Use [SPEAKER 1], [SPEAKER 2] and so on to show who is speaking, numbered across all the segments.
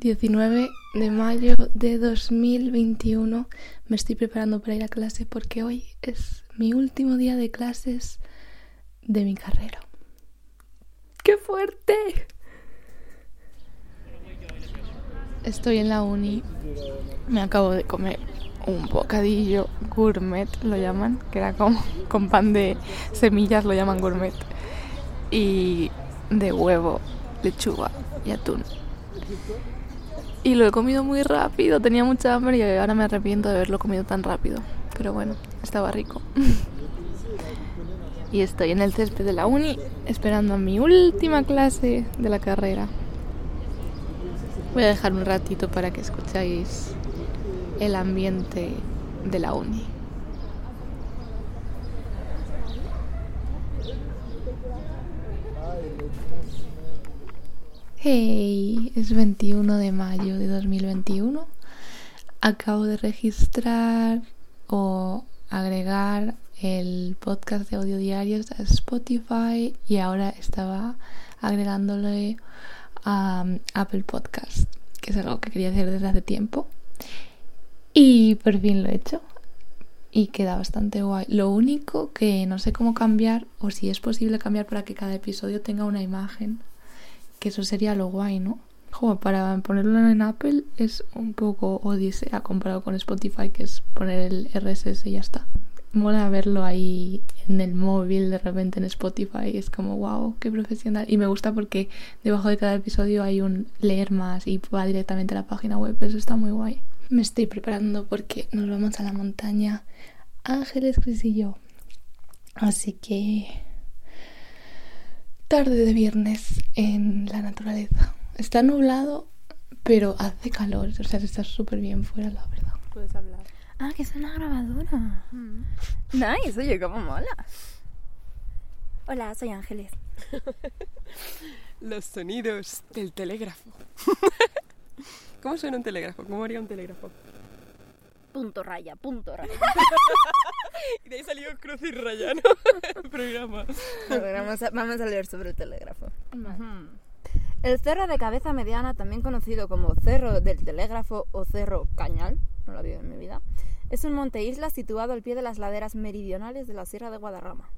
[SPEAKER 1] 19 de mayo de 2021. Me estoy preparando para ir a clase porque hoy es mi último día de clases de mi carrera. ¡Qué fuerte! Estoy en la uni. Me acabo de comer un bocadillo gourmet, lo llaman, que era como con pan de semillas, lo llaman gourmet. Y de huevo, lechuga y atún. Y lo he comido muy rápido, tenía mucha hambre y ahora me arrepiento de haberlo comido tan rápido. Pero bueno, estaba rico. y estoy en el césped de la uni esperando a mi última clase de la carrera. Voy a dejar un ratito para que escucháis el ambiente de la uni. Hey, es 21 de mayo de 2021. Acabo de registrar o agregar el podcast de audio diarios a Spotify y ahora estaba agregándole a Apple Podcast, que es algo que quería hacer desde hace tiempo. Y por fin lo he hecho. Y queda bastante guay. Lo único que no sé cómo cambiar o si es posible cambiar para que cada episodio tenga una imagen que eso sería lo guay, ¿no? Como para ponerlo en Apple es un poco odisea comparado con Spotify, que es poner el RSS y ya está. Mola verlo ahí en el móvil de repente en Spotify, es como wow, qué profesional. Y me gusta porque debajo de cada episodio hay un leer más y va directamente a la página web, eso está muy guay. Me estoy preparando porque nos vamos a la montaña Ángeles, Cris y yo. Así que tarde de viernes en la naturaleza. Está nublado, pero hace calor. O sea, está súper bien fuera, la verdad.
[SPEAKER 2] Puedes hablar.
[SPEAKER 3] Ah, que es una grabadora. Mm. Nice, oye, cómo mola. Hola, soy Ángeles.
[SPEAKER 2] Los sonidos del telégrafo. ¿Cómo suena un telégrafo? ¿Cómo haría un telégrafo?
[SPEAKER 3] Punto raya, punto raya.
[SPEAKER 2] y de ahí salió Cruz y Raya, ¿no? el programa.
[SPEAKER 3] vamos, a, vamos a leer sobre el telégrafo. El cerro de cabeza mediana, también conocido como Cerro del Telégrafo o Cerro Cañal, no lo había en mi vida, es un monte isla situado al pie de las laderas meridionales de la Sierra de Guadarrama,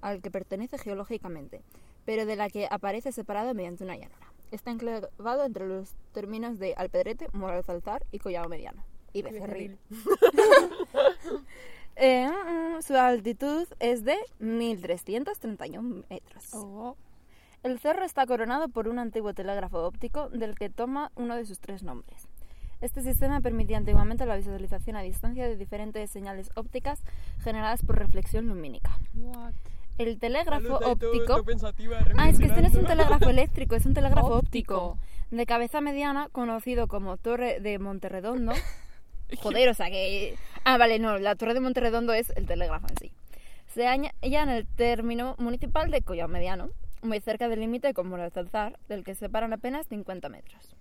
[SPEAKER 3] al que pertenece geológicamente, pero de la que aparece separado mediante una llanura. Está enclavado entre los términos de Alpedrete, Moral Alzar y Collado Mediano y Becerril. Eh, mm, mm, su altitud es de 1331 metros.
[SPEAKER 2] Oh.
[SPEAKER 3] El cerro está coronado por un antiguo telégrafo óptico del que toma uno de sus tres nombres. Este sistema permitía antiguamente la visualización a distancia de diferentes señales ópticas generadas por reflexión lumínica. El telégrafo óptico. ah, es que este no es un telégrafo eléctrico, es un telégrafo óptico. De cabeza mediana, conocido como Torre de Monterredondo. Joder, o sea que... Ah, vale, no, la Torre de Monterredondo es el telégrafo en sí. Se halla en el término municipal de Collao Mediano, muy cerca del límite con Moralzalzar, del que separan apenas 50 metros.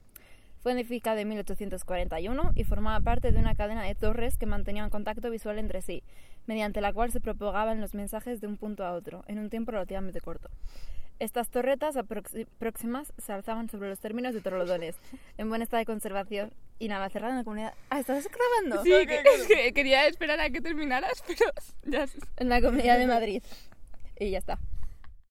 [SPEAKER 3] Fue edificado en 1841 y formaba parte de una cadena de torres que mantenían contacto visual entre sí, mediante la cual se propagaban los mensajes de un punto a otro, en un tiempo relativamente corto. Estas torretas próximas se alzaban sobre los términos de Torlodones, en buen estado de conservación y nada, cerrada en la comunidad. Ah, ¿estás grabando?
[SPEAKER 2] Sí, que, quería esperar a que terminaras, pero ya...
[SPEAKER 3] En la comunidad de Madrid. Y ya está.